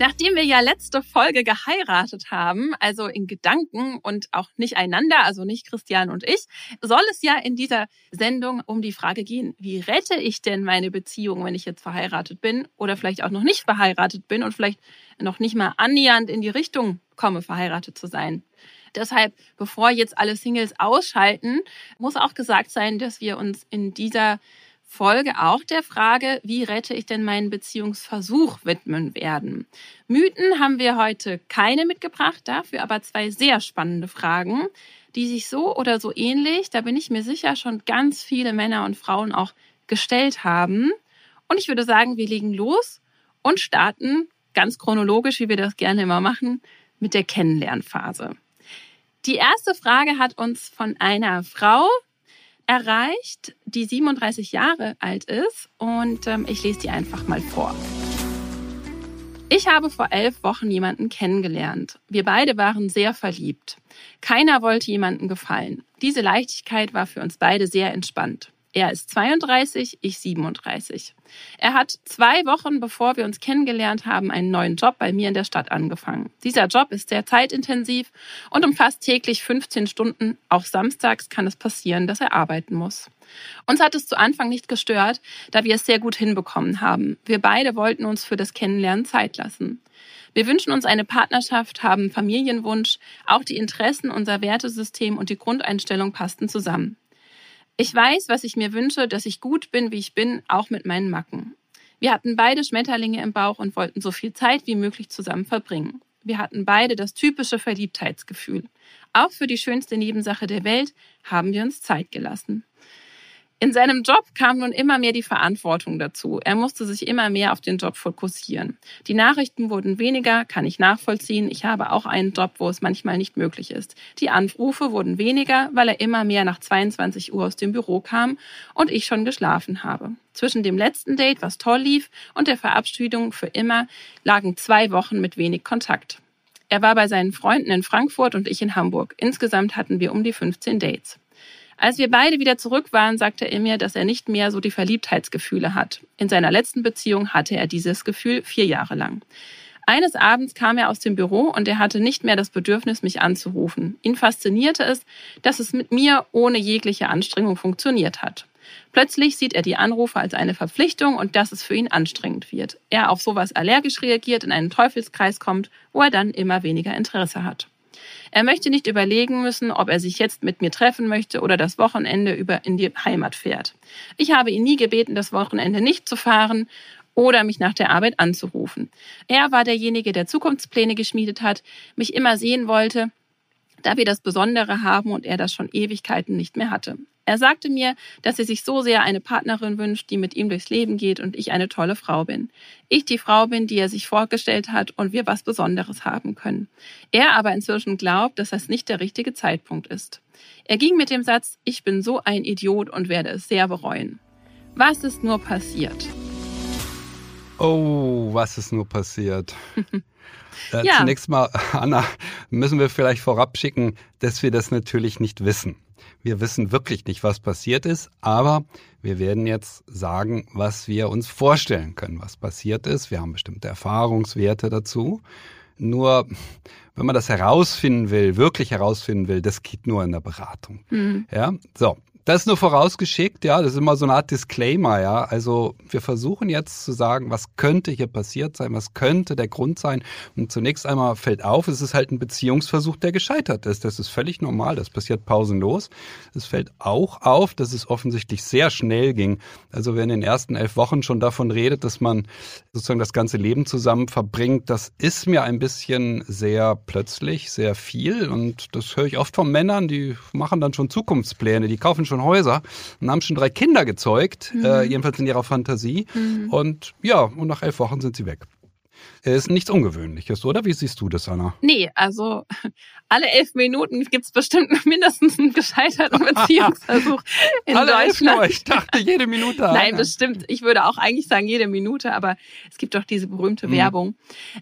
Nachdem wir ja letzte Folge geheiratet haben, also in Gedanken und auch nicht einander, also nicht Christian und ich, soll es ja in dieser Sendung um die Frage gehen, wie rette ich denn meine Beziehung, wenn ich jetzt verheiratet bin oder vielleicht auch noch nicht verheiratet bin und vielleicht noch nicht mal annähernd in die Richtung komme, verheiratet zu sein. Deshalb, bevor jetzt alle Singles ausschalten, muss auch gesagt sein, dass wir uns in dieser Folge auch der Frage, wie rette ich denn meinen Beziehungsversuch widmen werden. Mythen haben wir heute keine mitgebracht, dafür aber zwei sehr spannende Fragen, die sich so oder so ähnlich, da bin ich mir sicher, schon ganz viele Männer und Frauen auch gestellt haben. Und ich würde sagen, wir legen los und starten ganz chronologisch, wie wir das gerne immer machen, mit der Kennenlernphase. Die erste Frage hat uns von einer Frau erreicht, die 37 Jahre alt ist und ähm, ich lese die einfach mal vor. Ich habe vor elf Wochen jemanden kennengelernt. Wir beide waren sehr verliebt. Keiner wollte jemanden gefallen. Diese Leichtigkeit war für uns beide sehr entspannt. Er ist 32, ich 37. Er hat zwei Wochen, bevor wir uns kennengelernt haben, einen neuen Job bei mir in der Stadt angefangen. Dieser Job ist sehr zeitintensiv und umfasst täglich 15 Stunden. Auch samstags kann es passieren, dass er arbeiten muss. Uns hat es zu Anfang nicht gestört, da wir es sehr gut hinbekommen haben. Wir beide wollten uns für das Kennenlernen Zeit lassen. Wir wünschen uns eine Partnerschaft, haben Familienwunsch, auch die Interessen, unser Wertesystem und die Grundeinstellung passten zusammen. Ich weiß, was ich mir wünsche, dass ich gut bin, wie ich bin, auch mit meinen Macken. Wir hatten beide Schmetterlinge im Bauch und wollten so viel Zeit wie möglich zusammen verbringen. Wir hatten beide das typische Verliebtheitsgefühl. Auch für die schönste Nebensache der Welt haben wir uns Zeit gelassen. In seinem Job kam nun immer mehr die Verantwortung dazu. Er musste sich immer mehr auf den Job fokussieren. Die Nachrichten wurden weniger, kann ich nachvollziehen. Ich habe auch einen Job, wo es manchmal nicht möglich ist. Die Anrufe wurden weniger, weil er immer mehr nach 22 Uhr aus dem Büro kam und ich schon geschlafen habe. Zwischen dem letzten Date, was toll lief, und der Verabschiedung für immer lagen zwei Wochen mit wenig Kontakt. Er war bei seinen Freunden in Frankfurt und ich in Hamburg. Insgesamt hatten wir um die 15 Dates. Als wir beide wieder zurück waren, sagte er mir, dass er nicht mehr so die Verliebtheitsgefühle hat. In seiner letzten Beziehung hatte er dieses Gefühl vier Jahre lang. Eines Abends kam er aus dem Büro und er hatte nicht mehr das Bedürfnis, mich anzurufen. Ihn faszinierte es, dass es mit mir ohne jegliche Anstrengung funktioniert hat. Plötzlich sieht er die Anrufe als eine Verpflichtung und dass es für ihn anstrengend wird. Er auf sowas allergisch reagiert, in einen Teufelskreis kommt, wo er dann immer weniger Interesse hat. Er möchte nicht überlegen müssen, ob er sich jetzt mit mir treffen möchte oder das Wochenende über in die Heimat fährt. Ich habe ihn nie gebeten, das Wochenende nicht zu fahren oder mich nach der Arbeit anzurufen. Er war derjenige, der Zukunftspläne geschmiedet hat, mich immer sehen wollte, da wir das Besondere haben und er das schon Ewigkeiten nicht mehr hatte. Er sagte mir, dass er sich so sehr eine Partnerin wünscht, die mit ihm durchs Leben geht und ich eine tolle Frau bin. Ich die Frau bin, die er sich vorgestellt hat und wir was Besonderes haben können. Er aber inzwischen glaubt, dass das nicht der richtige Zeitpunkt ist. Er ging mit dem Satz, ich bin so ein Idiot und werde es sehr bereuen. Was ist nur passiert? Oh, was ist nur passiert? Äh, ja. Zunächst mal, Anna, müssen wir vielleicht vorab schicken, dass wir das natürlich nicht wissen. Wir wissen wirklich nicht, was passiert ist, aber wir werden jetzt sagen, was wir uns vorstellen können, was passiert ist. Wir haben bestimmte Erfahrungswerte dazu. Nur, wenn man das herausfinden will, wirklich herausfinden will, das geht nur in der Beratung. Mhm. Ja, so. Das ist nur vorausgeschickt, ja, das ist immer so eine Art Disclaimer, ja. Also wir versuchen jetzt zu sagen, was könnte hier passiert sein, was könnte der Grund sein. Und zunächst einmal fällt auf, es ist halt ein Beziehungsversuch, der gescheitert ist. Das ist völlig normal, das passiert pausenlos. Es fällt auch auf, dass es offensichtlich sehr schnell ging. Also wer in den ersten elf Wochen schon davon redet, dass man sozusagen das ganze Leben zusammen verbringt, das ist mir ein bisschen sehr plötzlich, sehr viel. Und das höre ich oft von Männern, die machen dann schon Zukunftspläne, die kaufen schon schon Häuser und haben schon drei Kinder gezeugt, mhm. äh, jedenfalls in ihrer Fantasie. Mhm. Und ja, und nach elf Wochen sind sie weg. Ist nichts Ungewöhnliches, oder? Wie siehst du das, Anna? Nee, also alle elf Minuten gibt es bestimmt mindestens einen gescheiterten Beziehungsversuch in alle Deutschland. Elf ich dachte jede Minute. Nein, bestimmt. Ich würde auch eigentlich sagen jede Minute, aber es gibt doch diese berühmte mhm. Werbung.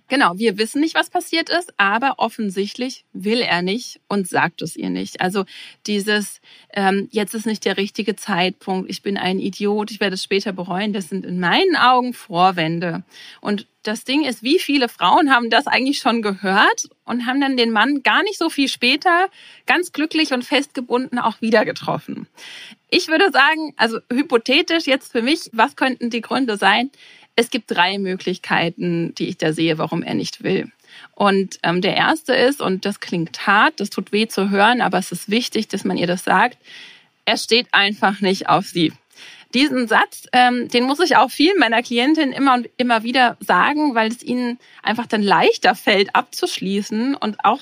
Genau, wir wissen nicht, was passiert ist, aber offensichtlich will er nicht und sagt es ihr nicht. Also dieses, ähm, jetzt ist nicht der richtige Zeitpunkt, ich bin ein Idiot, ich werde es später bereuen, das sind in meinen Augen Vorwände. Und das Ding ist, wie viele Frauen haben das eigentlich schon gehört und haben dann den Mann gar nicht so viel später ganz glücklich und festgebunden auch wieder getroffen. Ich würde sagen, also hypothetisch jetzt für mich, was könnten die Gründe sein? Es gibt drei Möglichkeiten, die ich da sehe, warum er nicht will. Und ähm, der erste ist, und das klingt hart, das tut weh zu hören, aber es ist wichtig, dass man ihr das sagt, er steht einfach nicht auf sie. Diesen Satz, ähm, den muss ich auch vielen meiner Klientinnen immer und immer wieder sagen, weil es ihnen einfach dann leichter fällt, abzuschließen und auch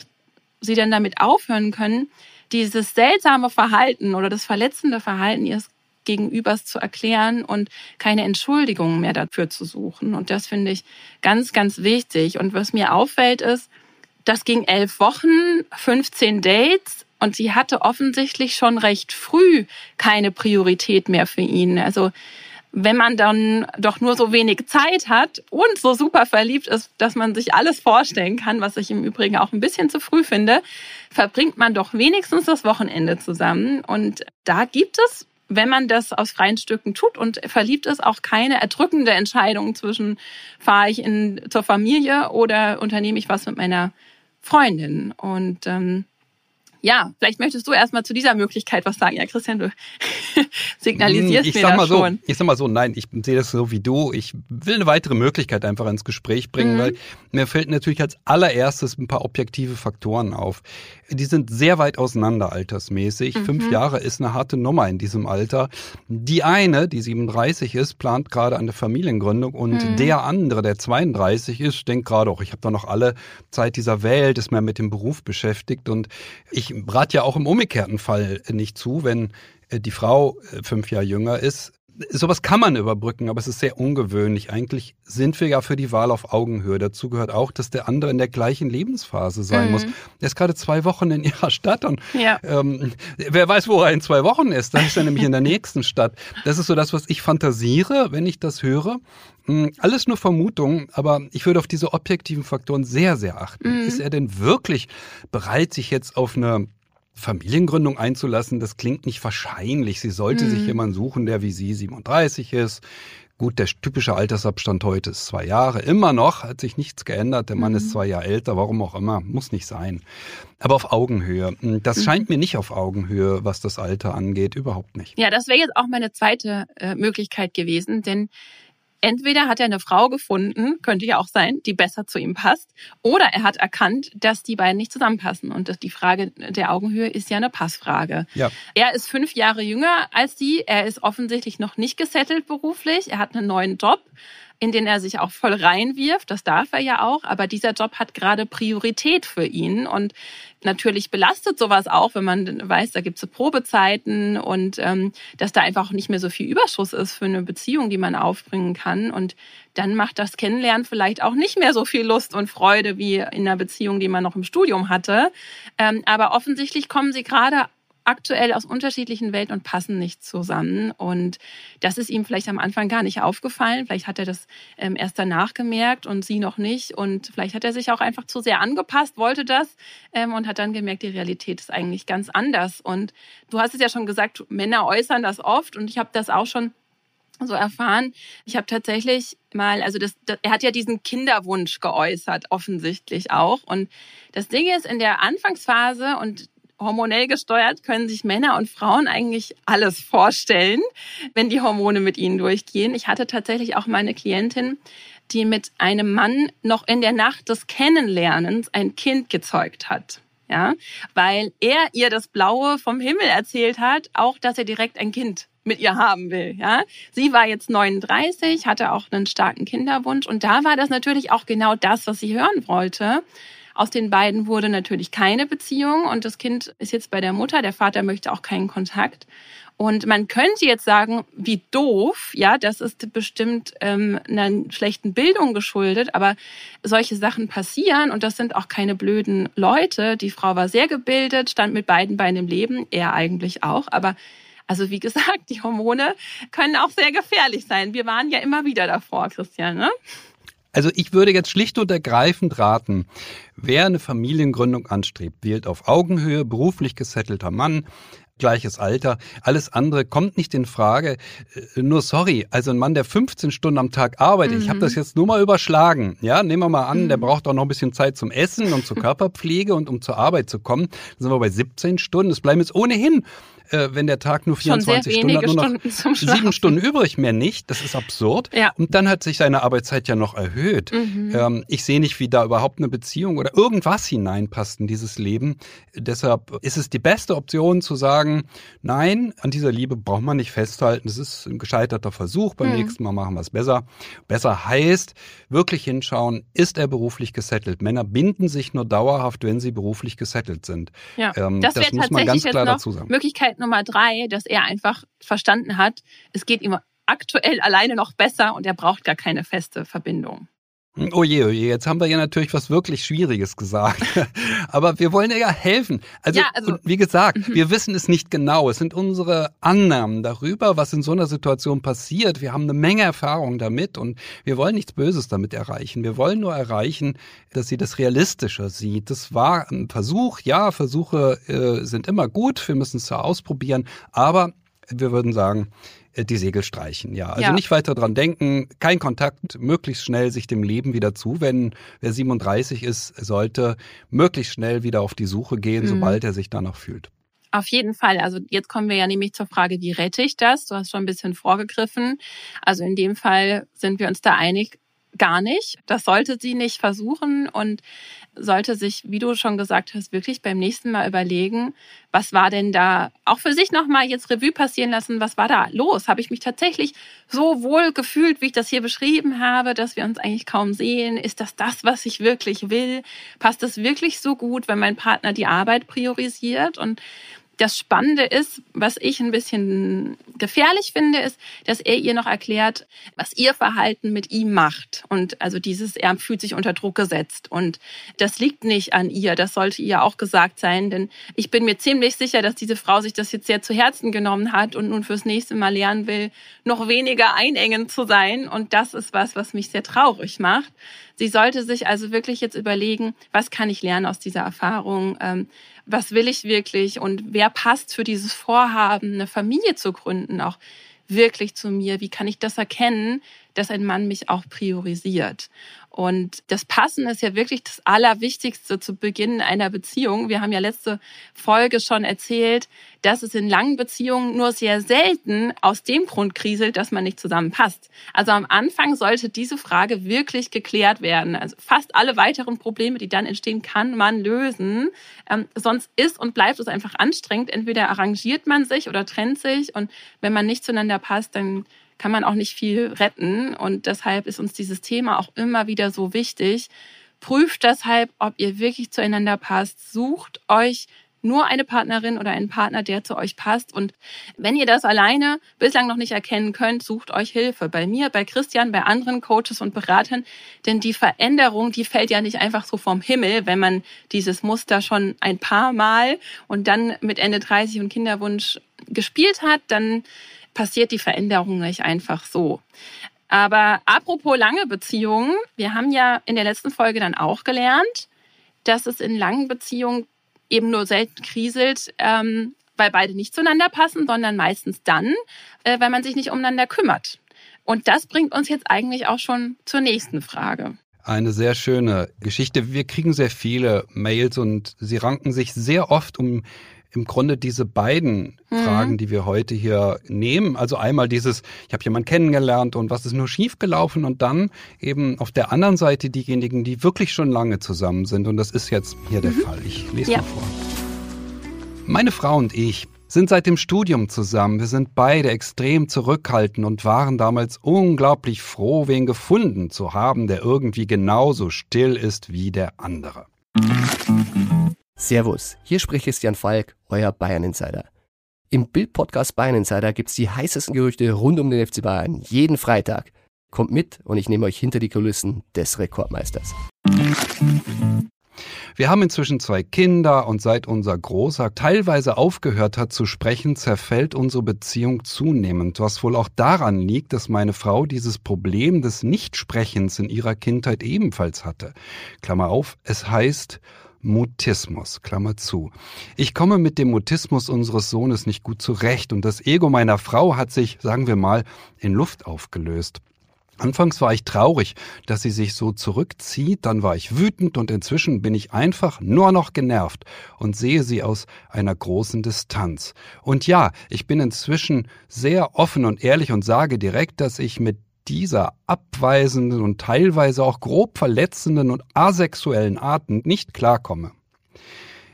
sie dann damit aufhören können, dieses seltsame Verhalten oder das verletzende Verhalten ihres Gegenübers zu erklären und keine Entschuldigungen mehr dafür zu suchen. Und das finde ich ganz, ganz wichtig. Und was mir auffällt ist, das ging elf Wochen, 15 Dates und sie hatte offensichtlich schon recht früh keine Priorität mehr für ihn. Also wenn man dann doch nur so wenig Zeit hat und so super verliebt ist, dass man sich alles vorstellen kann, was ich im Übrigen auch ein bisschen zu früh finde, verbringt man doch wenigstens das Wochenende zusammen. Und da gibt es, wenn man das aus freien Stücken tut und verliebt ist, auch keine erdrückende Entscheidung zwischen fahre ich in, zur Familie oder unternehme ich was mit meiner Freundin. Und ähm, ja, vielleicht möchtest du erstmal zu dieser Möglichkeit was sagen. Ja, Christian, du signalisierst ich mir sag das so, schon. Ich sag mal so, nein, ich sehe das so wie du. Ich will eine weitere Möglichkeit einfach ins Gespräch bringen, mhm. weil mir fällt natürlich als allererstes ein paar objektive Faktoren auf. Die sind sehr weit auseinander altersmäßig. Mhm. Fünf Jahre ist eine harte Nummer in diesem Alter. Die eine, die 37 ist, plant gerade eine Familiengründung und mhm. der andere, der 32 ist, denkt gerade auch, ich habe da noch alle Zeit dieser Welt, ist mehr mit dem Beruf beschäftigt und ich ich rate ja auch im umgekehrten Fall nicht zu, wenn äh, die Frau äh, fünf Jahre jünger ist. Sowas kann man überbrücken, aber es ist sehr ungewöhnlich. Eigentlich sind wir ja für die Wahl auf Augenhöhe. Dazu gehört auch, dass der andere in der gleichen Lebensphase sein mhm. muss. Er ist gerade zwei Wochen in ihrer Stadt und ja. ähm, wer weiß, wo er in zwei Wochen ist. Dann ist er nämlich in der nächsten Stadt. Das ist so das, was ich fantasiere, wenn ich das höre. Hm, alles nur Vermutungen, aber ich würde auf diese objektiven Faktoren sehr, sehr achten. Mhm. Ist er denn wirklich bereit, sich jetzt auf eine Familiengründung einzulassen? Das klingt nicht wahrscheinlich. Sie sollte mhm. sich jemanden suchen, der wie sie 37 ist. Gut, der typische Altersabstand heute ist zwei Jahre. Immer noch hat sich nichts geändert. Der Mann mhm. ist zwei Jahre älter, warum auch immer. Muss nicht sein. Aber auf Augenhöhe. Das mhm. scheint mir nicht auf Augenhöhe, was das Alter angeht. Überhaupt nicht. Ja, das wäre jetzt auch meine zweite äh, Möglichkeit gewesen, denn Entweder hat er eine Frau gefunden, könnte ja auch sein, die besser zu ihm passt, oder er hat erkannt, dass die beiden nicht zusammenpassen. Und die Frage der Augenhöhe ist ja eine Passfrage. Ja. Er ist fünf Jahre jünger als sie. Er ist offensichtlich noch nicht gesettelt beruflich. Er hat einen neuen Job in den er sich auch voll reinwirft. Das darf er ja auch. Aber dieser Job hat gerade Priorität für ihn. Und natürlich belastet sowas auch, wenn man weiß, da gibt es Probezeiten und ähm, dass da einfach nicht mehr so viel Überschuss ist für eine Beziehung, die man aufbringen kann. Und dann macht das Kennenlernen vielleicht auch nicht mehr so viel Lust und Freude wie in einer Beziehung, die man noch im Studium hatte. Ähm, aber offensichtlich kommen sie gerade aktuell aus unterschiedlichen Welten und passen nicht zusammen. Und das ist ihm vielleicht am Anfang gar nicht aufgefallen. Vielleicht hat er das ähm, erst danach gemerkt und sie noch nicht. Und vielleicht hat er sich auch einfach zu sehr angepasst, wollte das ähm, und hat dann gemerkt, die Realität ist eigentlich ganz anders. Und du hast es ja schon gesagt, Männer äußern das oft und ich habe das auch schon so erfahren. Ich habe tatsächlich mal, also das, das, er hat ja diesen Kinderwunsch geäußert, offensichtlich auch. Und das Ding ist, in der Anfangsphase, und hormonell gesteuert können sich Männer und Frauen eigentlich alles vorstellen, wenn die Hormone mit ihnen durchgehen. Ich hatte tatsächlich auch meine Klientin, die mit einem Mann noch in der Nacht des Kennenlernens ein Kind gezeugt hat. Ja, weil er ihr das Blaue vom Himmel erzählt hat, auch dass er direkt ein Kind mit ihr haben will. Ja, sie war jetzt 39, hatte auch einen starken Kinderwunsch und da war das natürlich auch genau das, was sie hören wollte. Aus den beiden wurde natürlich keine Beziehung und das Kind ist jetzt bei der Mutter. Der Vater möchte auch keinen Kontakt. Und man könnte jetzt sagen, wie doof, ja, das ist bestimmt ähm, einer schlechten Bildung geschuldet, aber solche Sachen passieren und das sind auch keine blöden Leute. Die Frau war sehr gebildet, stand mit beiden Beinen im Leben, er eigentlich auch, aber also wie gesagt, die Hormone können auch sehr gefährlich sein. Wir waren ja immer wieder davor, Christian, ne? Also ich würde jetzt schlicht und ergreifend raten, wer eine Familiengründung anstrebt, wählt auf Augenhöhe, beruflich gesettelter Mann, gleiches Alter. Alles andere kommt nicht in Frage. Äh, nur sorry, also ein Mann, der 15 Stunden am Tag arbeitet, mhm. ich habe das jetzt nur mal überschlagen. Ja, nehmen wir mal an, mhm. der braucht auch noch ein bisschen Zeit zum Essen und zur Körperpflege und um zur Arbeit zu kommen. Dann sind wir bei 17 Stunden. Es bleiben jetzt ohnehin äh, wenn der Tag nur 24 Stunden hat, nur noch Stunden sieben Stunden übrig, mehr nicht. Das ist absurd. Ja. Und dann hat sich seine Arbeitszeit ja noch erhöht. Mhm. Ähm, ich sehe nicht, wie da überhaupt eine Beziehung oder irgendwas hineinpasst in dieses Leben. Deshalb ist es die beste Option zu sagen, nein, an dieser Liebe braucht man nicht festhalten. Das ist ein gescheiterter Versuch. Beim mhm. nächsten Mal machen wir es besser. Besser heißt, wirklich hinschauen, ist er beruflich gesettelt? Männer binden sich nur dauerhaft, wenn sie beruflich gesettelt sind. Ja. Ähm, das, das muss man ganz klar dazu sagen. Möglichkeit Nummer drei, dass er einfach verstanden hat, es geht ihm aktuell alleine noch besser und er braucht gar keine feste Verbindung. Oh je, oh je, jetzt haben wir ja natürlich was wirklich Schwieriges gesagt. Aber wir wollen ja helfen. Also, ja, also wie gesagt, mhm. wir wissen es nicht genau. Es sind unsere Annahmen darüber, was in so einer Situation passiert. Wir haben eine Menge Erfahrung damit und wir wollen nichts Böses damit erreichen. Wir wollen nur erreichen, dass sie das realistischer sieht. Das war ein Versuch. Ja, Versuche äh, sind immer gut. Wir müssen es ja ausprobieren. Aber wir würden sagen, die Segel streichen. Ja, also ja. nicht weiter dran denken, kein Kontakt, möglichst schnell sich dem Leben wieder zuwenden. Wer 37 ist, sollte möglichst schnell wieder auf die Suche gehen, mhm. sobald er sich danach fühlt. Auf jeden Fall. Also jetzt kommen wir ja nämlich zur Frage, wie rette ich das? Du hast schon ein bisschen vorgegriffen. Also in dem Fall sind wir uns da einig, gar nicht. Das sollte sie nicht versuchen und sollte sich, wie du schon gesagt hast, wirklich beim nächsten Mal überlegen, was war denn da auch für sich nochmal jetzt Revue passieren lassen, was war da los? Habe ich mich tatsächlich so wohl gefühlt, wie ich das hier beschrieben habe, dass wir uns eigentlich kaum sehen? Ist das das, was ich wirklich will? Passt es wirklich so gut, wenn mein Partner die Arbeit priorisiert? Und das Spannende ist, was ich ein bisschen gefährlich finde, ist, dass er ihr noch erklärt, was ihr Verhalten mit ihm macht. Und also dieses, er fühlt sich unter Druck gesetzt. Und das liegt nicht an ihr. Das sollte ihr auch gesagt sein. Denn ich bin mir ziemlich sicher, dass diese Frau sich das jetzt sehr zu Herzen genommen hat und nun fürs nächste Mal lernen will, noch weniger einengend zu sein. Und das ist was, was mich sehr traurig macht. Sie sollte sich also wirklich jetzt überlegen, was kann ich lernen aus dieser Erfahrung? Ähm, was will ich wirklich und wer passt für dieses Vorhaben, eine Familie zu gründen, auch wirklich zu mir? Wie kann ich das erkennen, dass ein Mann mich auch priorisiert? Und das Passen ist ja wirklich das Allerwichtigste zu Beginn einer Beziehung. Wir haben ja letzte Folge schon erzählt, dass es in langen Beziehungen nur sehr selten aus dem Grund kriselt, dass man nicht zusammenpasst. Also am Anfang sollte diese Frage wirklich geklärt werden. Also fast alle weiteren Probleme, die dann entstehen, kann man lösen. Ähm, sonst ist und bleibt es einfach anstrengend. Entweder arrangiert man sich oder trennt sich. Und wenn man nicht zueinander passt, dann kann man auch nicht viel retten. Und deshalb ist uns dieses Thema auch immer wieder so wichtig. Prüft deshalb, ob ihr wirklich zueinander passt. Sucht euch nur eine Partnerin oder einen Partner, der zu euch passt. Und wenn ihr das alleine bislang noch nicht erkennen könnt, sucht euch Hilfe. Bei mir, bei Christian, bei anderen Coaches und Beratern. Denn die Veränderung, die fällt ja nicht einfach so vom Himmel, wenn man dieses Muster schon ein paar Mal und dann mit Ende 30 und Kinderwunsch gespielt hat, dann passiert die Veränderung nicht einfach so. Aber apropos lange Beziehungen, wir haben ja in der letzten Folge dann auch gelernt, dass es in langen Beziehungen eben nur selten kriselt, ähm, weil beide nicht zueinander passen, sondern meistens dann, äh, weil man sich nicht umeinander kümmert. Und das bringt uns jetzt eigentlich auch schon zur nächsten Frage. Eine sehr schöne Geschichte. Wir kriegen sehr viele Mails und sie ranken sich sehr oft um im Grunde diese beiden mhm. Fragen, die wir heute hier nehmen. Also einmal dieses, ich habe jemanden kennengelernt und was ist nur schiefgelaufen und dann eben auf der anderen Seite diejenigen, die wirklich schon lange zusammen sind. Und das ist jetzt hier mhm. der Fall. Ich lese ja. mal vor. Meine Frau und ich sind seit dem Studium zusammen. Wir sind beide extrem zurückhaltend und waren damals unglaublich froh, wen gefunden zu haben, der irgendwie genauso still ist wie der andere. Servus, hier spricht Christian Falk, euer Bayern Insider. Im Bild-Podcast Bayern Insider gibt's die heißesten Gerüchte rund um den FC Bayern jeden Freitag. Kommt mit und ich nehme euch hinter die Kulissen des Rekordmeisters. Wir haben inzwischen zwei Kinder und seit unser Großer teilweise aufgehört hat zu sprechen, zerfällt unsere Beziehung zunehmend, was wohl auch daran liegt, dass meine Frau dieses Problem des Nichtsprechens in ihrer Kindheit ebenfalls hatte. Klammer auf, es heißt Mutismus, Klammer zu. Ich komme mit dem Mutismus unseres Sohnes nicht gut zurecht und das Ego meiner Frau hat sich, sagen wir mal, in Luft aufgelöst. Anfangs war ich traurig, dass sie sich so zurückzieht, dann war ich wütend und inzwischen bin ich einfach nur noch genervt und sehe sie aus einer großen Distanz. Und ja, ich bin inzwischen sehr offen und ehrlich und sage direkt, dass ich mit dieser abweisenden und teilweise auch grob verletzenden und asexuellen Arten nicht klarkomme.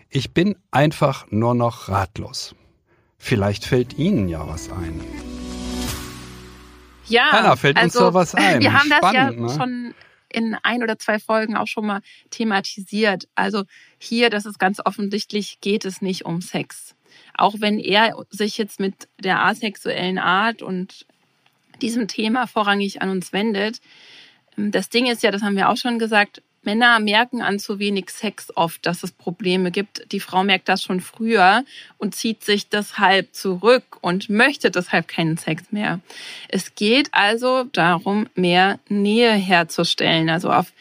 Ich bin einfach nur noch ratlos. Vielleicht fällt Ihnen ja was ein. Ja, Hanna, fällt also, uns da was ein? Wir haben Spannend, das ja ne? schon in ein oder zwei Folgen auch schon mal thematisiert. Also hier, das ist ganz offensichtlich, geht es nicht um Sex. Auch wenn er sich jetzt mit der asexuellen Art und diesem Thema vorrangig an uns wendet. Das Ding ist ja, das haben wir auch schon gesagt, Männer merken an zu wenig Sex oft, dass es Probleme gibt. Die Frau merkt das schon früher und zieht sich deshalb zurück und möchte deshalb keinen Sex mehr. Es geht also darum, mehr Nähe herzustellen. Also auf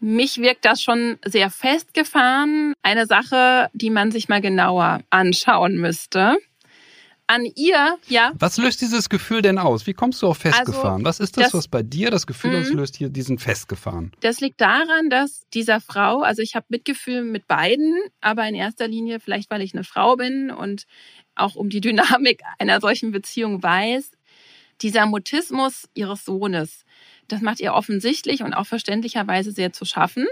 mich wirkt das schon sehr festgefahren. Eine Sache, die man sich mal genauer anschauen müsste an ihr, ja. Was löst dieses Gefühl denn aus? Wie kommst du auf festgefahren? Also, was ist das, das- was bei dir das Gefühl Mhm. auslöst, hier diesen festgefahren? Das liegt daran, dass dieser Frau, also ich habe Mitgefühl mit beiden, aber in erster Linie vielleicht, weil ich eine Frau bin und auch um die Dynamik einer solchen Beziehung weiß, dieser Mutismus ihres Sohnes, das macht ihr offensichtlich und auch verständlicherweise sehr zu schaffen.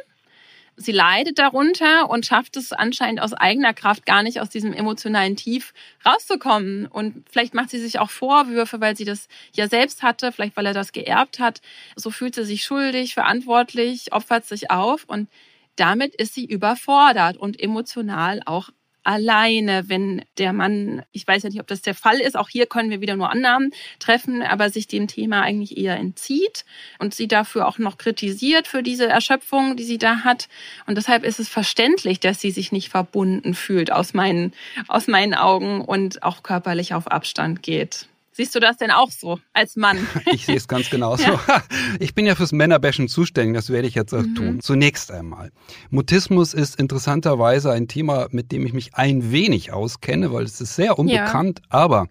Sie leidet darunter und schafft es anscheinend aus eigener Kraft gar nicht aus diesem emotionalen Tief rauszukommen. Und vielleicht macht sie sich auch Vorwürfe, weil sie das ja selbst hatte, vielleicht weil er das geerbt hat. So fühlt sie sich schuldig, verantwortlich, opfert sich auf und damit ist sie überfordert und emotional auch alleine, wenn der Mann, ich weiß ja nicht, ob das der Fall ist, auch hier können wir wieder nur Annahmen treffen, aber sich dem Thema eigentlich eher entzieht und sie dafür auch noch kritisiert für diese Erschöpfung, die sie da hat. Und deshalb ist es verständlich, dass sie sich nicht verbunden fühlt aus meinen, aus meinen Augen und auch körperlich auf Abstand geht. Siehst du das denn auch so als Mann? Ich sehe es ganz genauso. Ich bin ja fürs Männerbashen zuständig, das werde ich jetzt auch Mhm. tun. Zunächst einmal. Mutismus ist interessanterweise ein Thema, mit dem ich mich ein wenig auskenne, weil es ist sehr unbekannt. Aber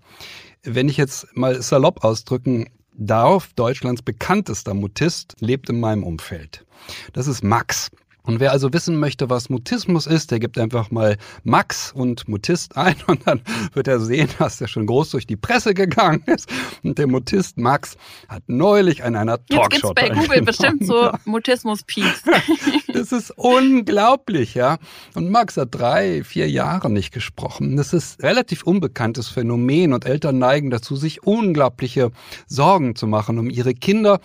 wenn ich jetzt mal salopp ausdrücken darf, Deutschlands bekanntester Mutist lebt in meinem Umfeld. Das ist Max. Und wer also wissen möchte, was Mutismus ist, der gibt einfach mal Max und Mutist ein und dann wird er sehen, dass der schon groß durch die Presse gegangen ist. Und der Mutist Max hat neulich an einer Jetzt gibt's Talkshow bei Google bestimmt so Mutismus-Peaks. Das ist unglaublich, ja. Und Max hat drei, vier Jahre nicht gesprochen. Das ist relativ unbekanntes Phänomen und Eltern neigen dazu, sich unglaubliche Sorgen zu machen um ihre Kinder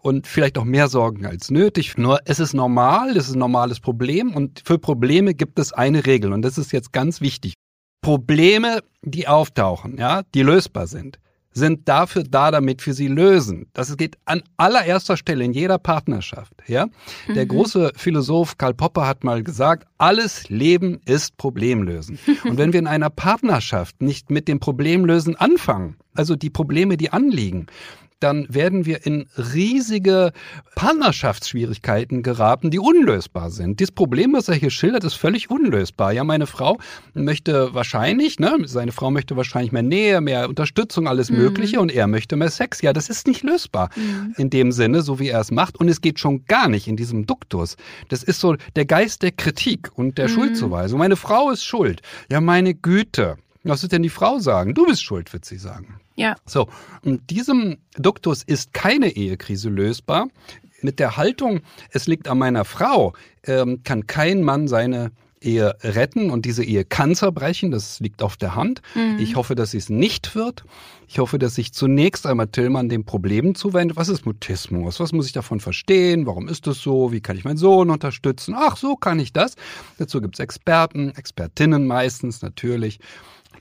und vielleicht auch mehr Sorgen als nötig. Nur es ist normal, es ist ein normales Problem und für Probleme gibt es eine Regel und das ist jetzt ganz wichtig. Probleme, die auftauchen, ja, die lösbar sind, sind dafür da, damit wir sie lösen. Das geht an allererster Stelle in jeder Partnerschaft, ja. Der große Philosoph Karl Popper hat mal gesagt, alles Leben ist Problemlösen. Und wenn wir in einer Partnerschaft nicht mit dem Problemlösen anfangen, also die Probleme, die anliegen, dann werden wir in riesige Partnerschaftsschwierigkeiten geraten, die unlösbar sind. Das Problem, was er hier schildert, ist völlig unlösbar. Ja, meine Frau möchte wahrscheinlich, ne, seine Frau möchte wahrscheinlich mehr Nähe, mehr Unterstützung, alles Mögliche und er möchte mehr Sex. Ja, das ist nicht lösbar in dem Sinne, so wie er es macht. Und es geht schon gar nicht in diesem Duktus. Das ist so der Geist der Kritik und der Schuldzuweisung. Meine Frau ist schuld. Ja, meine Güte. Was wird denn die Frau sagen? Du bist schuld, wird sie sagen. Ja. So, und diesem Duktus ist keine Ehekrise lösbar. Mit der Haltung, es liegt an meiner Frau, ähm, kann kein Mann seine Ehe retten und diese Ehe kann zerbrechen, das liegt auf der Hand. Mhm. Ich hoffe, dass sie es nicht wird. Ich hoffe, dass sich zunächst einmal Tillmann dem Problem zuwendet. Was ist Mutismus? Was muss ich davon verstehen? Warum ist das so? Wie kann ich meinen Sohn unterstützen? Ach, so kann ich das. Dazu gibt es Experten, Expertinnen meistens natürlich.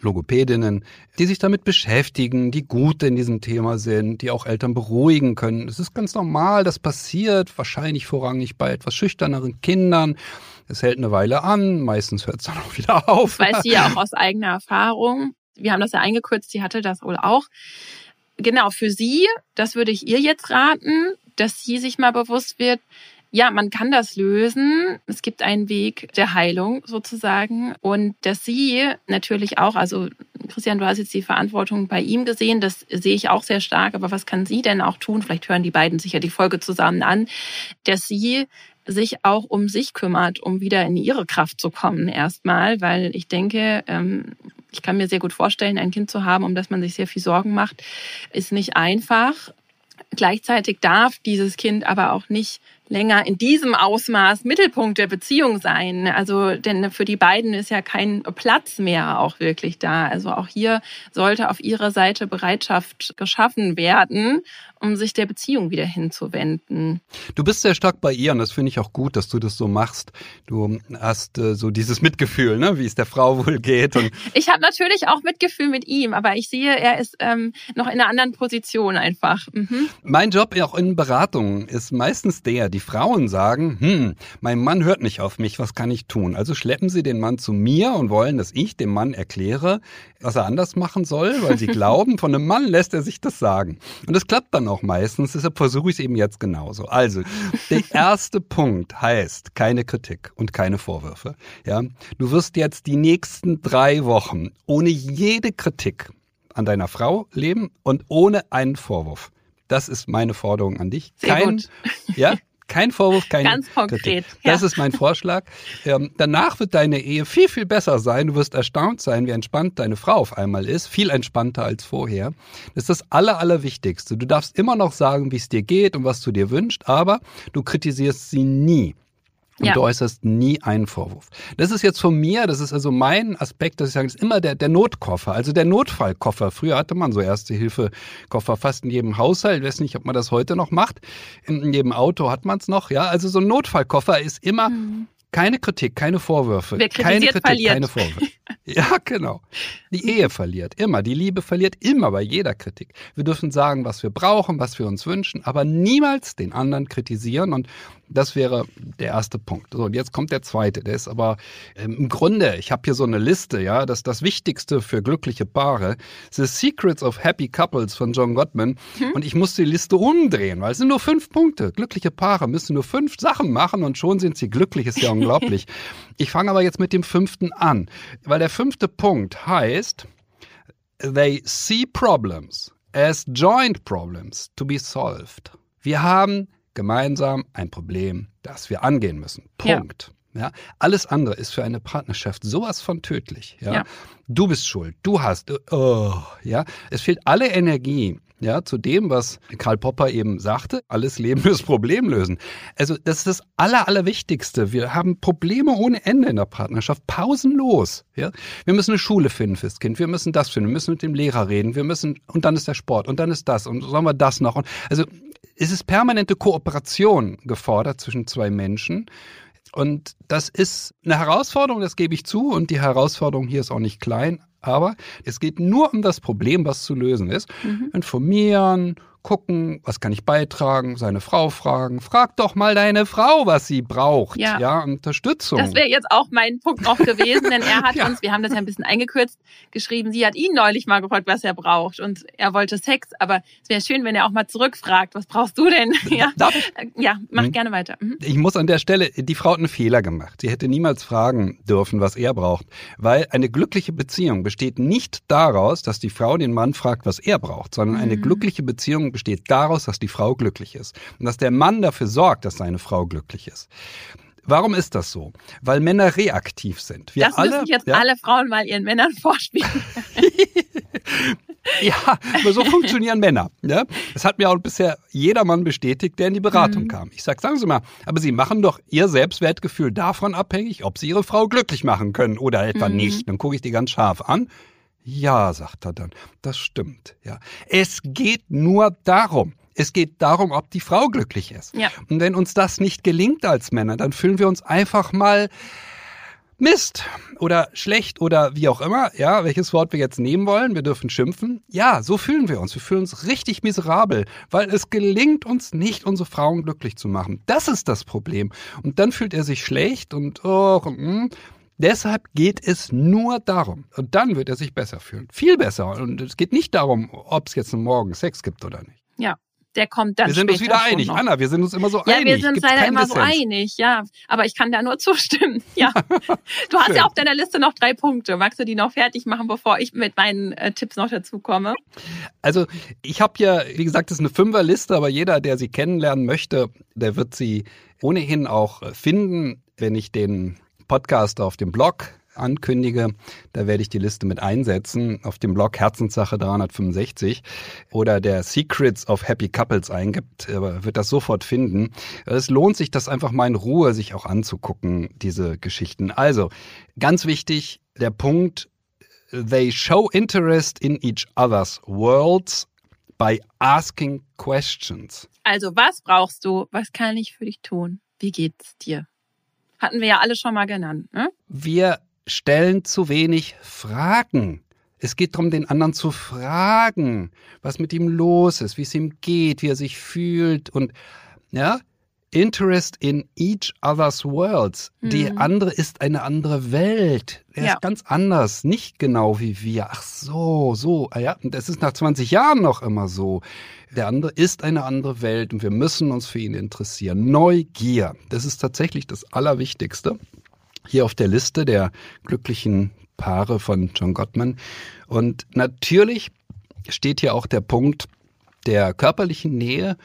Logopädinnen, die sich damit beschäftigen, die gut in diesem Thema sind, die auch Eltern beruhigen können. Es ist ganz normal, das passiert wahrscheinlich vorrangig bei etwas schüchterneren Kindern. Es hält eine Weile an, meistens hört es dann auch wieder auf. Weiß sie ja auch aus eigener Erfahrung. Wir haben das ja eingekürzt, sie hatte das wohl auch. Genau, für sie, das würde ich ihr jetzt raten, dass sie sich mal bewusst wird, ja, man kann das lösen. Es gibt einen Weg der Heilung sozusagen. Und dass sie natürlich auch, also Christian, du hast jetzt die Verantwortung bei ihm gesehen, das sehe ich auch sehr stark. Aber was kann sie denn auch tun? Vielleicht hören die beiden sich ja die Folge zusammen an, dass sie sich auch um sich kümmert, um wieder in ihre Kraft zu kommen erstmal, weil ich denke, ähm, ich kann mir sehr gut vorstellen, ein Kind zu haben, um das man sich sehr viel Sorgen macht, ist nicht einfach. Gleichzeitig darf dieses Kind aber auch nicht länger in diesem Ausmaß Mittelpunkt der Beziehung sein. Also, denn für die beiden ist ja kein Platz mehr auch wirklich da. Also auch hier sollte auf ihrer Seite Bereitschaft geschaffen werden, um sich der Beziehung wieder hinzuwenden. Du bist sehr stark bei ihr und das finde ich auch gut, dass du das so machst. Du hast äh, so dieses Mitgefühl, ne, wie es der Frau wohl geht. Ich habe natürlich auch Mitgefühl mit ihm, aber ich sehe, er ist ähm, noch in einer anderen Position einfach. Mhm. Mein Job auch in Beratungen ist meistens der, die Frauen sagen, hm, mein Mann hört nicht auf mich, was kann ich tun? Also schleppen sie den Mann zu mir und wollen, dass ich dem Mann erkläre, was er anders machen soll, weil sie glauben, von einem Mann lässt er sich das sagen. Und das klappt dann auch meistens, deshalb versuche ich es eben jetzt genauso. Also, der erste Punkt heißt keine Kritik und keine Vorwürfe. Ja, du wirst jetzt die nächsten drei Wochen ohne jede Kritik an deiner Frau leben und ohne einen Vorwurf. Das ist meine Forderung an dich. Sehr Kein, gut. ja, kein Vorwurf, keine Ganz konkret. Kritik. Das ja. ist mein Vorschlag. Ähm, danach wird deine Ehe viel, viel besser sein. Du wirst erstaunt sein, wie entspannt deine Frau auf einmal ist. Viel entspannter als vorher. Das ist das Aller, Allerwichtigste. Du darfst immer noch sagen, wie es dir geht und was du dir wünschst, aber du kritisierst sie nie. Und ja. du äußerst nie einen Vorwurf. Das ist jetzt von mir, das ist also mein Aspekt, dass ich sage, das ist immer der, der Notkoffer, also der Notfallkoffer. Früher hatte man so Erste-Hilfe-Koffer fast in jedem Haushalt. Ich weiß nicht, ob man das heute noch macht. In, jedem Auto hat man es noch, ja. Also so ein Notfallkoffer ist immer mhm. keine Kritik, keine Vorwürfe. Wer keine Kritik, verliert. keine Vorwürfe. Ja, genau. Die Ehe verliert immer, die Liebe verliert immer bei jeder Kritik. Wir dürfen sagen, was wir brauchen, was wir uns wünschen, aber niemals den anderen kritisieren und das wäre der erste Punkt. So, und jetzt kommt der zweite. Der ist aber ähm, im Grunde, ich habe hier so eine Liste, ja, das das Wichtigste für glückliche Paare. The Secrets of Happy Couples von John Gottman. Hm? Und ich muss die Liste umdrehen, weil es sind nur fünf Punkte. Glückliche Paare müssen nur fünf Sachen machen und schon sind sie glücklich. Ist ja unglaublich. Ich fange aber jetzt mit dem fünften an, weil der fünfte Punkt heißt, they see problems as joint problems to be solved. Wir haben gemeinsam ein Problem, das wir angehen müssen. Punkt. Ja. ja. alles andere ist für eine Partnerschaft sowas von tödlich. Ja? ja. Du bist schuld, du hast, oh, ja. Es fehlt alle Energie, ja, zu dem, was Karl Popper eben sagte, alles Leben ist Problem lösen. Also das ist das Aller, Allerwichtigste. Wir haben Probleme ohne Ende in der Partnerschaft, pausenlos. Ja? Wir müssen eine Schule finden fürs Kind, wir müssen das finden, wir müssen mit dem Lehrer reden, wir müssen, und dann ist der Sport, und dann ist das, und sollen wir das noch. Und, also es ist permanente Kooperation gefordert zwischen zwei Menschen. Und das ist eine Herausforderung, das gebe ich zu. Und die Herausforderung hier ist auch nicht klein. Aber es geht nur um das Problem, was zu lösen ist. Mhm. Informieren, gucken, was kann ich beitragen, seine Frau fragen. Frag doch mal deine Frau, was sie braucht. Ja, ja Unterstützung. Das wäre jetzt auch mein Punkt noch gewesen, denn er hat ja. uns, wir haben das ja ein bisschen eingekürzt, geschrieben, sie hat ihn neulich mal gefragt, was er braucht und er wollte Sex, aber es wäre schön, wenn er auch mal zurückfragt, was brauchst du denn? Ja, ja mach mhm. gerne weiter. Mhm. Ich muss an der Stelle, die Frau hat einen Fehler gemacht. Sie hätte niemals fragen dürfen, was er braucht, weil eine glückliche Beziehung besteht nicht daraus, dass die Frau den Mann fragt, was er braucht, sondern eine mhm. glückliche Beziehung besteht daraus, dass die Frau glücklich ist und dass der Mann dafür sorgt, dass seine Frau glücklich ist. Warum ist das so? Weil Männer reaktiv sind. Wir das alle, müssen jetzt ja, alle Frauen mal ihren Männern vorspielen. Ja, aber so funktionieren Männer. Ne? Das hat mir auch bisher jeder Mann bestätigt, der in die Beratung mhm. kam. Ich sag, sagen Sie mal, aber Sie machen doch Ihr Selbstwertgefühl davon abhängig, ob Sie Ihre Frau glücklich machen können oder etwa mhm. nicht. Dann gucke ich die ganz scharf an. Ja, sagt er dann, das stimmt. Ja, es geht nur darum. Es geht darum, ob die Frau glücklich ist. Ja. Und wenn uns das nicht gelingt als Männer, dann fühlen wir uns einfach mal Mist oder schlecht oder wie auch immer, ja, welches Wort wir jetzt nehmen wollen, wir dürfen schimpfen. Ja, so fühlen wir uns. Wir fühlen uns richtig miserabel, weil es gelingt uns nicht, unsere Frauen glücklich zu machen. Das ist das Problem. Und dann fühlt er sich schlecht und oh, mm. Deshalb geht es nur darum. Und dann wird er sich besser fühlen. Viel besser. Und es geht nicht darum, ob es jetzt Morgen Sex gibt oder nicht. Ja, der kommt dann Wir sind uns wieder einig. Noch. Anna, wir sind uns immer so ja, einig. Ja, wir sind leider immer Dissens. so einig, ja. Aber ich kann da nur zustimmen. Ja. Du hast ja auf deiner Liste noch drei Punkte. Magst du die noch fertig machen, bevor ich mit meinen äh, Tipps noch dazu komme? Also, ich habe ja, wie gesagt, das ist eine Fünferliste, aber jeder, der sie kennenlernen möchte, der wird sie ohnehin auch finden, wenn ich den Podcast auf dem Blog ankündige, da werde ich die Liste mit einsetzen auf dem Blog Herzenssache 365 oder der Secrets of Happy Couples eingibt, wird das sofort finden. Es lohnt sich, das einfach mal in Ruhe sich auch anzugucken, diese Geschichten. Also, ganz wichtig, der Punkt, they show interest in each other's worlds by asking questions. Also, was brauchst du? Was kann ich für dich tun? Wie geht's dir? Hatten wir ja alle schon mal genannt. Ne? Wir stellen zu wenig Fragen. Es geht darum, den anderen zu fragen, was mit ihm los ist, wie es ihm geht, wie er sich fühlt und ja, Interest in each other's worlds. Mhm. Die andere ist eine andere Welt. Er ja. ist ganz anders, nicht genau wie wir. Ach so, so. Ah ja, und das ist nach 20 Jahren noch immer so. Der andere ist eine andere Welt und wir müssen uns für ihn interessieren. Neugier, das ist tatsächlich das Allerwichtigste hier auf der Liste der glücklichen Paare von John Gottman. Und natürlich steht hier auch der Punkt der körperlichen Nähe,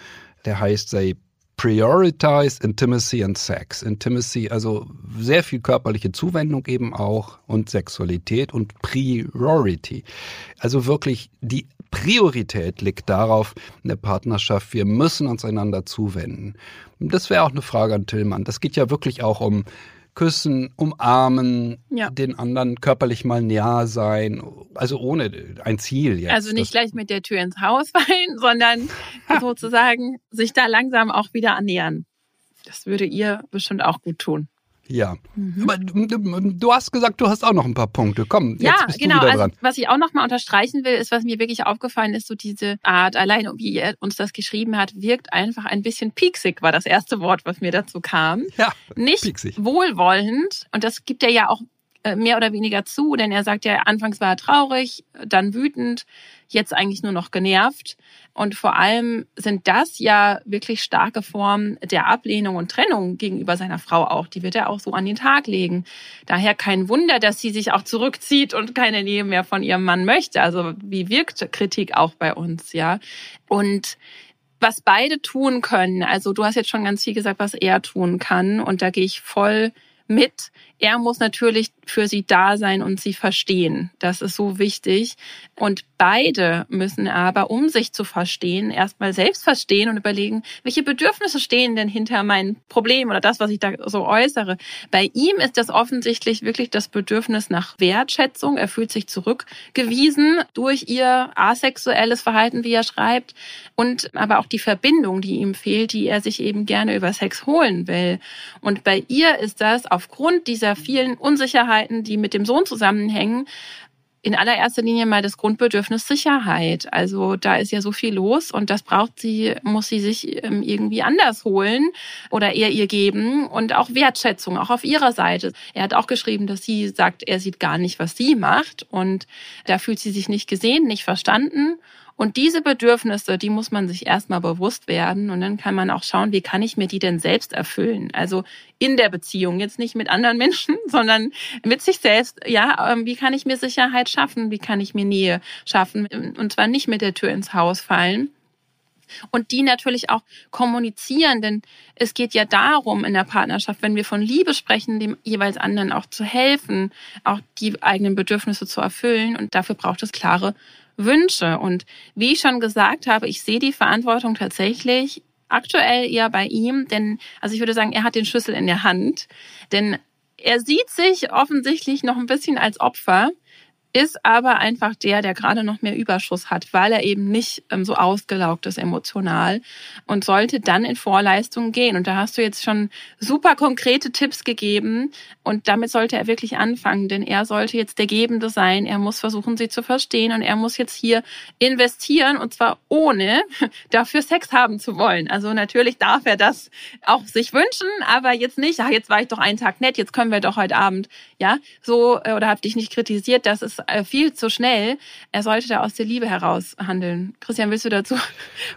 der heißt, sei prioritize intimacy and sex. Intimacy, also sehr viel körperliche Zuwendung eben auch und Sexualität und Priority. Also wirklich die Priorität liegt darauf in der Partnerschaft, wir müssen uns einander zuwenden. Das wäre auch eine Frage an Tillmann. Das geht ja wirklich auch um küssen, umarmen, ja. den anderen körperlich mal näher sein, also ohne ein Ziel jetzt. Also nicht gleich mit der Tür ins Haus fallen, sondern sozusagen sich da langsam auch wieder annähern. Das würde ihr bestimmt auch gut tun. Ja. Mhm. Aber du hast gesagt, du hast auch noch ein paar Punkte. Komm, jetzt ja, bist genau. du wieder dran. Also, was ich auch noch mal unterstreichen will, ist, was mir wirklich aufgefallen ist, so diese Art, allein wie er uns das geschrieben hat, wirkt einfach ein bisschen pieksig, war das erste Wort, was mir dazu kam. Ja, Nicht pieksig. wohlwollend. Und das gibt er ja auch äh, mehr oder weniger zu, denn er sagt ja, anfangs war er traurig, dann wütend, jetzt eigentlich nur noch genervt. Und vor allem sind das ja wirklich starke Formen der Ablehnung und Trennung gegenüber seiner Frau auch. Die wird er auch so an den Tag legen. Daher kein Wunder, dass sie sich auch zurückzieht und keine Nähe mehr von ihrem Mann möchte. Also wie wirkt Kritik auch bei uns, ja? Und was beide tun können, also du hast jetzt schon ganz viel gesagt, was er tun kann. Und da gehe ich voll mit. Er muss natürlich für sie da sein und sie verstehen. Das ist so wichtig. Und beide müssen aber, um sich zu verstehen, erstmal selbst verstehen und überlegen, welche Bedürfnisse stehen denn hinter meinem Problem oder das, was ich da so äußere. Bei ihm ist das offensichtlich wirklich das Bedürfnis nach Wertschätzung. Er fühlt sich zurückgewiesen durch ihr asexuelles Verhalten, wie er schreibt, und aber auch die Verbindung, die ihm fehlt, die er sich eben gerne über Sex holen will. Und bei ihr ist das aufgrund dieser vielen Unsicherheiten, die mit dem Sohn zusammenhängen, in allererster Linie mal das Grundbedürfnis Sicherheit. Also da ist ja so viel los und das braucht sie, muss sie sich ähm, irgendwie anders holen oder er ihr geben und auch Wertschätzung, auch auf ihrer Seite. Er hat auch geschrieben, dass sie sagt, er sieht gar nicht, was sie macht und da fühlt sie sich nicht gesehen, nicht verstanden und diese Bedürfnisse, die muss man sich erstmal bewusst werden und dann kann man auch schauen, wie kann ich mir die denn selbst erfüllen? Also in der Beziehung, jetzt nicht mit anderen Menschen, sondern mit sich selbst. Ja, ähm, wie kann ich mir Sicherheit schaffen? Wie kann ich mir Nähe schaffen? Und zwar nicht mit der Tür ins Haus fallen. Und die natürlich auch kommunizieren, denn es geht ja darum in der Partnerschaft, wenn wir von Liebe sprechen, dem jeweils anderen auch zu helfen, auch die eigenen Bedürfnisse zu erfüllen. Und dafür braucht es klare wünsche. Und wie ich schon gesagt habe, ich sehe die Verantwortung tatsächlich aktuell eher bei ihm, denn, also ich würde sagen, er hat den Schlüssel in der Hand, denn er sieht sich offensichtlich noch ein bisschen als Opfer ist aber einfach der, der gerade noch mehr Überschuss hat, weil er eben nicht ähm, so ausgelaugt ist emotional und sollte dann in Vorleistungen gehen. Und da hast du jetzt schon super konkrete Tipps gegeben und damit sollte er wirklich anfangen, denn er sollte jetzt der Gebende sein. Er muss versuchen, sie zu verstehen und er muss jetzt hier investieren und zwar ohne dafür Sex haben zu wollen. Also natürlich darf er das auch sich wünschen, aber jetzt nicht, ach, jetzt war ich doch einen Tag nett, jetzt können wir doch heute Abend, ja, so, äh, oder hab dich nicht kritisiert, das ist viel zu schnell. Er sollte da aus der Liebe heraus handeln. Christian, willst du dazu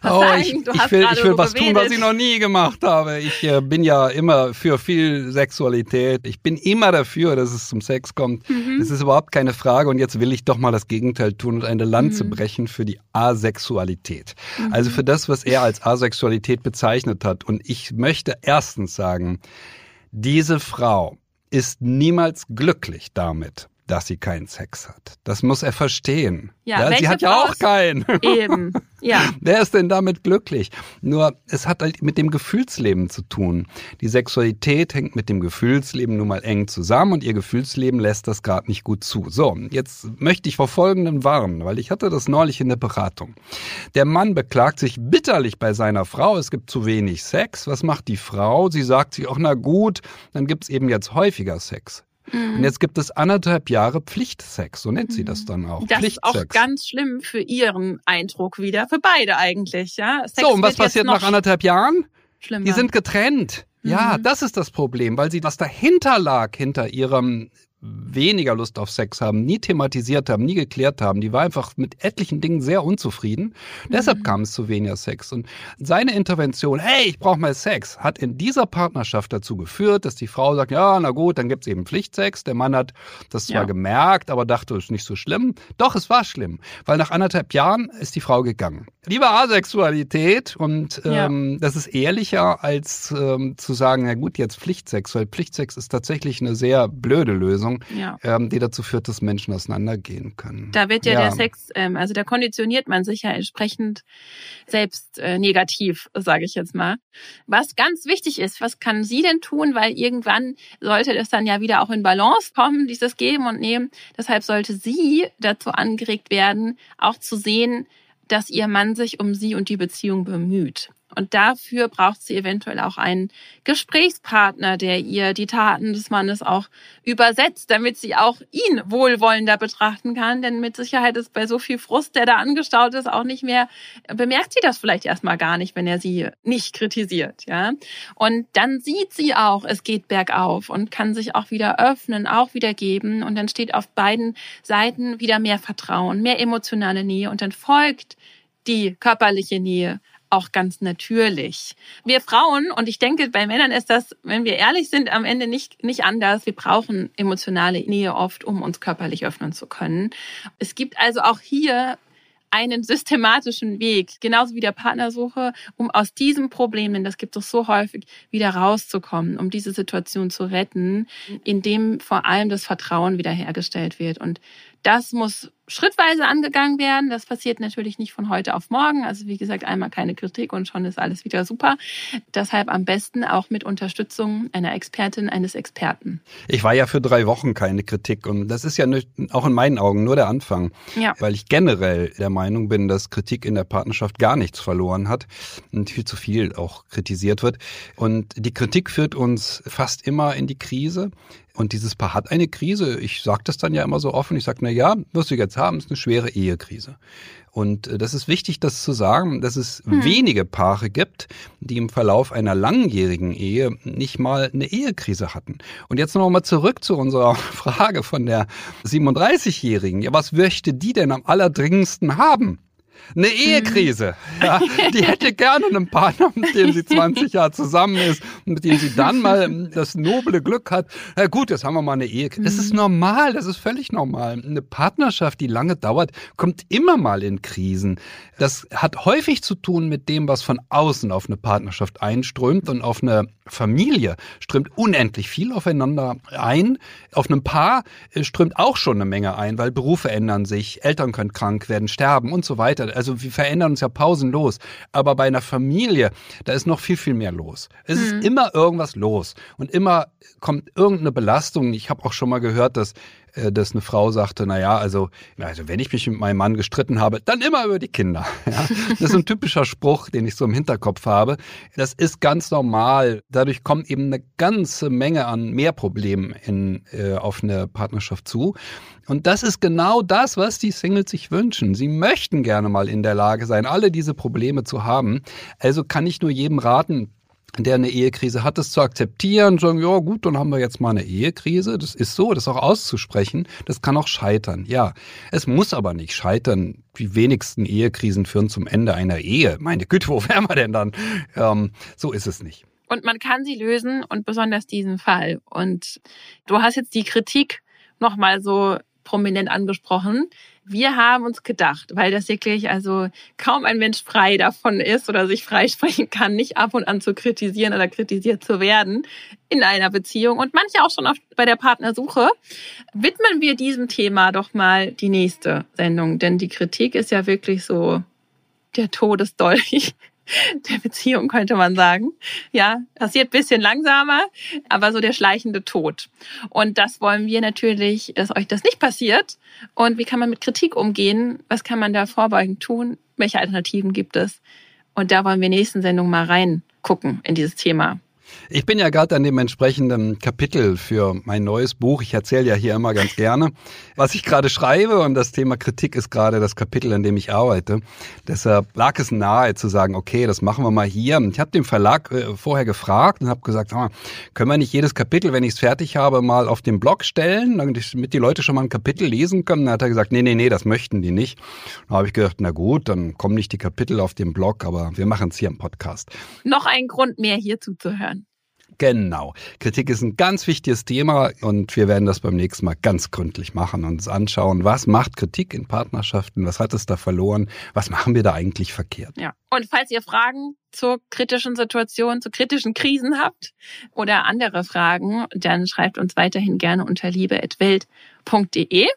was oh, sagen? Ich, ich will, ich will was tun, was ich noch nie gemacht habe. Ich äh, bin ja immer für viel Sexualität. Ich bin immer dafür, dass es zum Sex kommt. Mhm. Das ist überhaupt keine Frage. Und jetzt will ich doch mal das Gegenteil tun und eine Lanze mhm. brechen für die Asexualität. Mhm. Also für das, was er als Asexualität bezeichnet hat. Und ich möchte erstens sagen, diese Frau ist niemals glücklich damit, dass sie keinen Sex hat. Das muss er verstehen. Ja, ja sie hat ja auch keinen. Eben. Ja. Wer ist denn damit glücklich? Nur es hat halt mit dem Gefühlsleben zu tun. Die Sexualität hängt mit dem Gefühlsleben nun mal eng zusammen und ihr Gefühlsleben lässt das gerade nicht gut zu. So, jetzt möchte ich vor folgendem warnen, weil ich hatte das neulich in der Beratung. Der Mann beklagt sich bitterlich bei seiner Frau, es gibt zu wenig Sex. Was macht die Frau? Sie sagt sich auch, na gut, dann gibt's eben jetzt häufiger Sex. Mhm. Und jetzt gibt es anderthalb Jahre Pflichtsex, so nennt sie das dann auch. Das ist auch ganz schlimm für ihren Eindruck wieder, für beide eigentlich, ja. Sex so, und was passiert nach anderthalb Jahren? Schlimmer. Die sind getrennt. Ja, mhm. das ist das Problem, weil sie was dahinter lag, hinter ihrem weniger Lust auf Sex haben, nie thematisiert haben, nie geklärt haben. Die war einfach mit etlichen Dingen sehr unzufrieden. Mhm. Deshalb kam es zu weniger Sex. Und seine Intervention, hey, ich brauche mal Sex, hat in dieser Partnerschaft dazu geführt, dass die Frau sagt, ja, na gut, dann gibt's eben Pflichtsex. Der Mann hat das zwar ja. gemerkt, aber dachte, es ist nicht so schlimm. Doch, es war schlimm, weil nach anderthalb Jahren ist die Frau gegangen. Liebe Asexualität und ähm, ja. das ist ehrlicher als ähm, zu sagen, na gut, jetzt Pflichtsex, weil Pflichtsex ist tatsächlich eine sehr blöde Lösung. Lösung, ja. ähm, die dazu führt, dass Menschen auseinandergehen können. Da wird ja, ja. der Sex, ähm, also da konditioniert man sich ja entsprechend selbst äh, negativ, sage ich jetzt mal. Was ganz wichtig ist, was kann sie denn tun, weil irgendwann sollte das dann ja wieder auch in Balance kommen, dieses Geben und Nehmen. Deshalb sollte sie dazu angeregt werden, auch zu sehen, dass ihr Mann sich um sie und die Beziehung bemüht. Und dafür braucht sie eventuell auch einen Gesprächspartner, der ihr die Taten des Mannes auch übersetzt, damit sie auch ihn wohlwollender betrachten kann. Denn mit Sicherheit ist bei so viel Frust, der da angestaut ist, auch nicht mehr, bemerkt sie das vielleicht erstmal gar nicht, wenn er sie nicht kritisiert, ja. Und dann sieht sie auch, es geht bergauf und kann sich auch wieder öffnen, auch wieder geben. Und dann steht auf beiden Seiten wieder mehr Vertrauen, mehr emotionale Nähe und dann folgt die körperliche Nähe auch ganz natürlich. Wir Frauen, und ich denke, bei Männern ist das, wenn wir ehrlich sind, am Ende nicht, nicht anders. Wir brauchen emotionale Nähe oft, um uns körperlich öffnen zu können. Es gibt also auch hier einen systematischen Weg, genauso wie der Partnersuche, um aus diesem Problem, denn das gibt es so häufig, wieder rauszukommen, um diese Situation zu retten, indem vor allem das Vertrauen wiederhergestellt wird. Und das muss schrittweise angegangen werden. Das passiert natürlich nicht von heute auf morgen. Also wie gesagt, einmal keine Kritik und schon ist alles wieder super. Deshalb am besten auch mit Unterstützung einer Expertin, eines Experten. Ich war ja für drei Wochen keine Kritik und das ist ja auch in meinen Augen nur der Anfang, ja. weil ich generell der Meinung bin, dass Kritik in der Partnerschaft gar nichts verloren hat und viel zu viel auch kritisiert wird. Und die Kritik führt uns fast immer in die Krise. Und dieses Paar hat eine Krise. Ich sage das dann ja immer so offen. Ich sage, na ja, was wir jetzt haben, ist eine schwere Ehekrise. Und äh, das ist wichtig, das zu sagen, dass es hm. wenige Paare gibt, die im Verlauf einer langjährigen Ehe nicht mal eine Ehekrise hatten. Und jetzt noch mal zurück zu unserer Frage von der 37-Jährigen. Ja, was möchte die denn am allerdringendsten haben? Eine. Ehekrise. Ja, die hätte gerne einen Partner, mit dem sie 20 Jahre zusammen ist und mit dem sie dann mal das noble Glück hat. Na gut, jetzt haben wir mal eine Ehekrise. Das ist mhm. normal, das ist völlig normal. Eine Partnerschaft, die lange dauert, kommt immer mal in Krisen. Das hat häufig zu tun mit dem, was von außen auf eine Partnerschaft einströmt und auf eine Familie strömt unendlich viel aufeinander ein. Auf einem Paar äh, strömt auch schon eine Menge ein, weil Berufe ändern sich, Eltern können krank werden, sterben und so weiter. Also wir verändern uns ja pausenlos. Aber bei einer Familie, da ist noch viel, viel mehr los. Es mhm. ist immer irgendwas los und immer kommt irgendeine Belastung. Ich habe auch schon mal gehört, dass dass eine Frau sagte, na ja, also, also wenn ich mich mit meinem Mann gestritten habe, dann immer über die Kinder. Ja? Das ist ein typischer Spruch, den ich so im Hinterkopf habe. Das ist ganz normal. Dadurch kommt eben eine ganze Menge an mehr Problemen in, äh, auf eine Partnerschaft zu. Und das ist genau das, was die Singles sich wünschen. Sie möchten gerne mal in der Lage sein, alle diese Probleme zu haben. Also kann ich nur jedem raten, der eine Ehekrise hat, das zu akzeptieren, sagen, ja gut, dann haben wir jetzt mal eine Ehekrise. Das ist so, das auch auszusprechen. Das kann auch scheitern. Ja, es muss aber nicht scheitern. Die wenigsten Ehekrisen führen zum Ende einer Ehe. Meine Güte, wo wären wir denn dann? Ähm, so ist es nicht. Und man kann sie lösen und besonders diesen Fall. Und du hast jetzt die Kritik nochmal so prominent angesprochen. Wir haben uns gedacht, weil das wirklich also kaum ein Mensch frei davon ist oder sich freisprechen kann, nicht ab und an zu kritisieren oder kritisiert zu werden in einer Beziehung und manche auch schon auf, bei der Partnersuche, widmen wir diesem Thema doch mal die nächste Sendung, denn die Kritik ist ja wirklich so der Todesdolch der Beziehung, könnte man sagen. Ja, passiert bisschen langsamer, aber so der schleichende Tod. Und das wollen wir natürlich, dass euch das nicht passiert. Und wie kann man mit Kritik umgehen? Was kann man da vorbeugend tun? Welche Alternativen gibt es? Und da wollen wir in der nächsten Sendung mal reingucken in dieses Thema. Ich bin ja gerade an dem entsprechenden Kapitel für mein neues Buch. Ich erzähle ja hier immer ganz gerne, was ich gerade schreibe und das Thema Kritik ist gerade das Kapitel, an dem ich arbeite. Deshalb lag es nahe zu sagen, okay, das machen wir mal hier. Ich habe den Verlag äh, vorher gefragt und habe gesagt, ah, können wir nicht jedes Kapitel, wenn ich es fertig habe, mal auf den Blog stellen, damit die Leute schon mal ein Kapitel lesen können. Dann hat er gesagt, nee, nee, nee, das möchten die nicht. Dann habe ich gedacht, na gut, dann kommen nicht die Kapitel auf dem Blog, aber wir machen es hier im Podcast. Noch ein Grund mehr hier zuzuhören. Genau. Kritik ist ein ganz wichtiges Thema und wir werden das beim nächsten Mal ganz gründlich machen und uns anschauen, was macht Kritik in Partnerschaften, was hat es da verloren, was machen wir da eigentlich verkehrt. Ja. Und falls ihr Fragen zur kritischen Situation, zu kritischen Krisen habt oder andere Fragen, dann schreibt uns weiterhin gerne unter liebe.welt.de.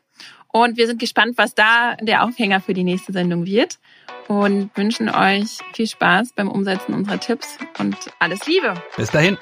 Und wir sind gespannt, was da der Aufhänger für die nächste Sendung wird und wünschen euch viel Spaß beim Umsetzen unserer Tipps und alles Liebe. Bis dahin.